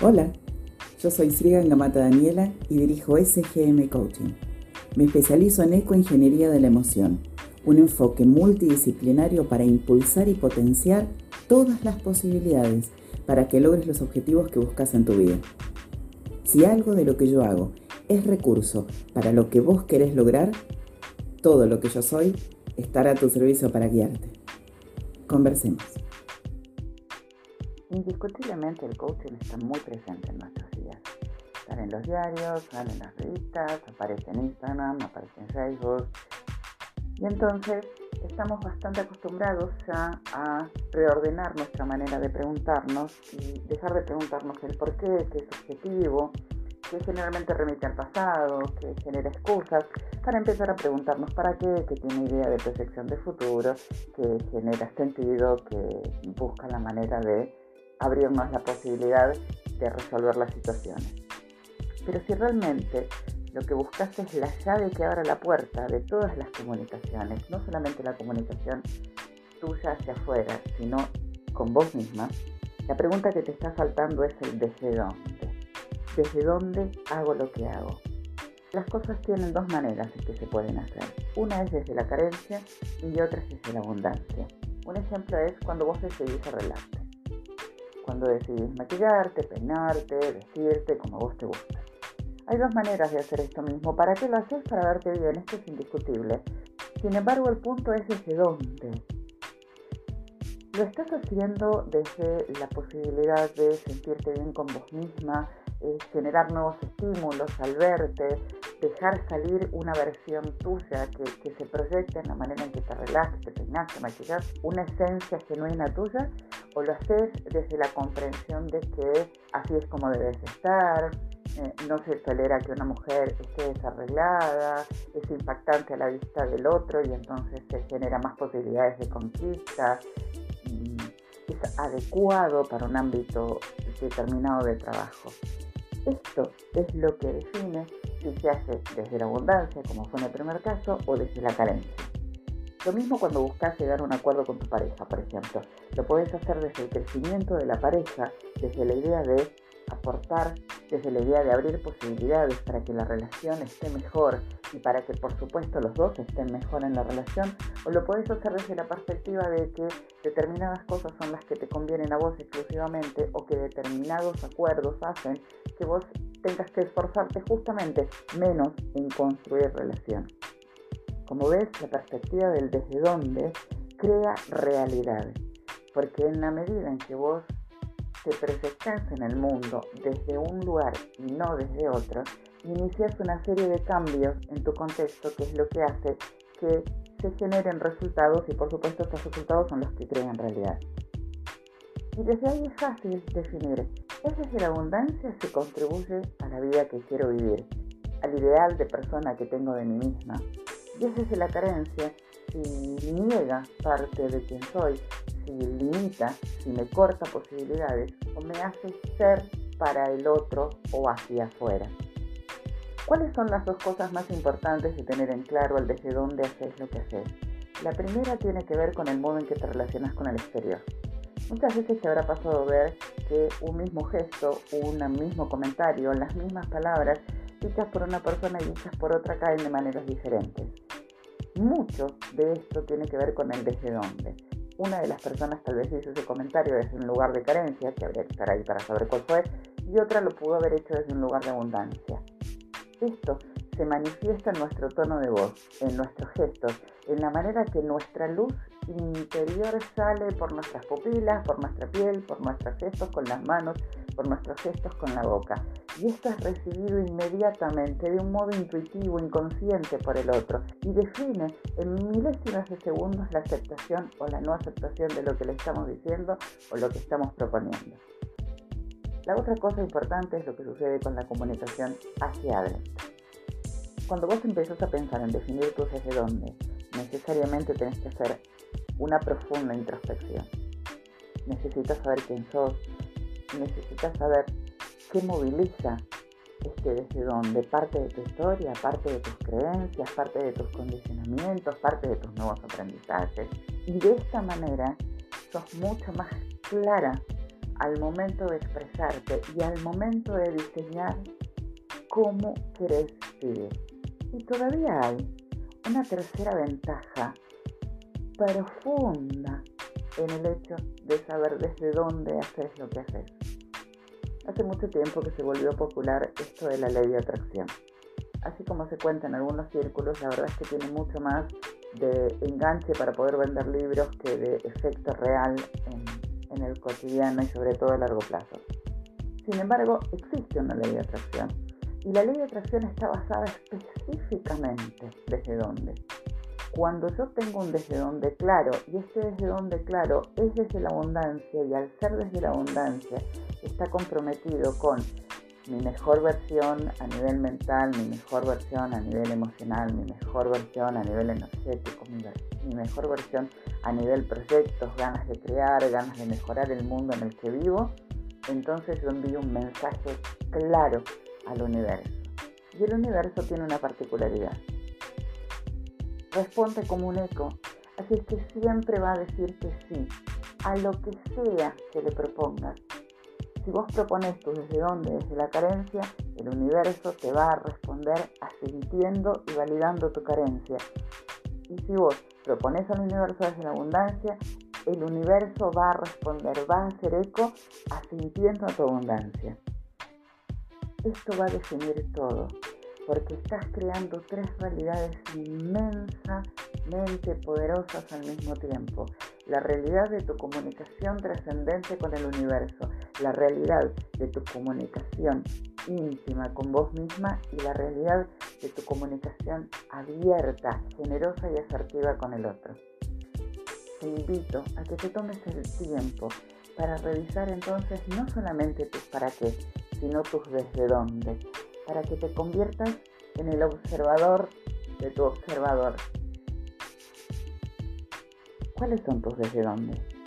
Hola, yo soy Srigan Gamata Daniela y dirijo SGM Coaching. Me especializo en ecoingeniería de la emoción, un enfoque multidisciplinario para impulsar y potenciar todas las posibilidades para que logres los objetivos que buscas en tu vida. Si algo de lo que yo hago es recurso para lo que vos querés lograr, todo lo que yo soy estará a tu servicio para guiarte. Conversemos. Indiscutiblemente el coaching está muy presente en nuestros días. Sale en los diarios, sale en las revistas, aparece en Instagram, aparece en Facebook. Y entonces estamos bastante acostumbrados ya a reordenar nuestra manera de preguntarnos y dejar de preguntarnos el por qué, qué es objetivo, que generalmente remite al pasado, que genera excusas, para empezar a preguntarnos para qué, que tiene idea de proyección de futuro, que genera sentido, que busca la manera de abrirnos la posibilidad de resolver las situaciones. Pero si realmente lo que buscas es la llave que abra la puerta de todas las comunicaciones, no solamente la comunicación tuya hacia afuera, sino con vos misma, la pregunta que te está faltando es el desde dónde. ¿Desde dónde hago lo que hago? Las cosas tienen dos maneras en que se pueden hacer. Una es desde la carencia y otra es desde la abundancia. Un ejemplo es cuando vos decidís arreglarte cuando decidís maquillarte, peinarte, vestirte como vos te gusta. Hay dos maneras de hacer esto mismo. ¿Para qué lo haces? Para verte bien, esto es indiscutible. Sin embargo, el punto es desde dónde. Lo estás haciendo desde la posibilidad de sentirte bien con vos misma, eh, generar nuevos estímulos al verte, dejar salir una versión tuya que, que, se proyecte en la manera en que te relajas, te peinas, te maquillas, una esencia genuina tuya, o lo haces desde la comprensión de que así es como debes estar, eh, no se tolera que una mujer esté desarreglada, es impactante a la vista del otro y entonces se genera más posibilidades de conquista, mm, es adecuado para un ámbito determinado de trabajo. Esto es lo que define si se hace desde la abundancia, como fue en el primer caso, o desde la carencia. Lo mismo cuando buscas llegar a un acuerdo con tu pareja, por ejemplo. Lo puedes hacer desde el crecimiento de la pareja, desde la idea de aportar, desde la idea de abrir posibilidades para que la relación esté mejor y para que por supuesto los dos estén mejor en la relación, o lo puedes hacer desde la perspectiva de que determinadas cosas son las que te convienen a vos exclusivamente o que determinados acuerdos hacen que vos tengas que esforzarte justamente menos en construir relación. Como ves, la perspectiva del desde dónde crea realidades, porque en la medida en que vos te proyectas en el mundo desde un lugar y no desde otro, inicias una serie de cambios en tu contexto que es lo que hace que se generen resultados y por supuesto estos resultados son los que crean realidad. Y desde ahí es fácil definir, ¿es desde la abundancia se contribuye a la vida que quiero vivir, al ideal de persona que tengo de mí misma? Y es la carencia, si niega parte de quien soy, si limita, si me corta posibilidades o me hace ser para el otro o hacia afuera. ¿Cuáles son las dos cosas más importantes de tener en claro al desde dónde haces lo que haces? La primera tiene que ver con el modo en que te relacionas con el exterior. Muchas veces te habrá pasado ver que un mismo gesto, un mismo comentario, las mismas palabras, dichas por una persona y dichas por otra caen de maneras diferentes. Mucho de esto tiene que ver con el desde dónde. Una de las personas tal vez hizo ese comentario desde un lugar de carencia, que habría que estar ahí para saber cuál fue, y otra lo pudo haber hecho desde un lugar de abundancia. Esto se manifiesta en nuestro tono de voz, en nuestros gestos, en la manera que nuestra luz interior sale por nuestras pupilas, por nuestra piel, por nuestros gestos con las manos, por nuestros gestos con la boca. Y esto es recibido inmediatamente de un modo intuitivo, inconsciente por el otro, y define en milésimas de segundos la aceptación o la no aceptación de lo que le estamos diciendo o lo que estamos proponiendo. La otra cosa importante es lo que sucede con la comunicación hacia adentro. Cuando vos empezás a pensar en definir tu desde dónde, necesariamente tenés que hacer una profunda introspección. Necesitas saber quién sos, necesitas saber qué moviliza este desde dónde, parte de tu historia, parte de tus creencias, parte de tus condicionamientos, parte de tus nuevos aprendizajes. Y de esta manera sos mucho más clara al momento de expresarte y al momento de diseñar cómo querés vivir. Y todavía hay una tercera ventaja profunda en el hecho de saber desde dónde haces lo que haces. Hace mucho tiempo que se volvió popular esto de la ley de atracción. Así como se cuenta en algunos círculos, la verdad es que tiene mucho más de enganche para poder vender libros que de efecto real en, el cotidiano y sobre todo a largo plazo. Sin embargo, existe una ley de atracción y la ley de atracción está basada específicamente desde dónde. Cuando yo tengo un desde dónde claro y este desde dónde claro es desde la abundancia y al ser desde la abundancia está comprometido con mi mejor versión a nivel mental, mi mejor versión a nivel emocional, mi mejor versión a nivel energético, mi, mejor versión a nivel proyectos, ganas de crear, ganas de mejorar el mundo en el que vivo, entonces yo envío un mensaje claro al universo. Y el universo tiene una particularidad. Responde como un eco, así es que siempre va a decir sí a lo que sea que le propongas si vos propones tú desde dónde, desde la carencia, el universo te va a responder asintiendo y validando tu carencia. Y si vos propones al universo desde la abundancia, el universo va a responder, va a hacer eco asintiendo a tu abundancia. Esto va a definir todo, porque estás creando tres realidades inmensamente poderosas al mismo tiempo. La realidad de tu comunicación trascendente con el universo, la realidad de tu comunicación íntima con vos misma y la realidad de tu comunicación abierta, generosa y asertiva con el otro. Te invito a que te tomes el tiempo para revisar entonces no solamente tus para qué, sino tus desde dónde, para que te conviertas en el observador de tu observador. ¿Cuáles son tus desde dónde?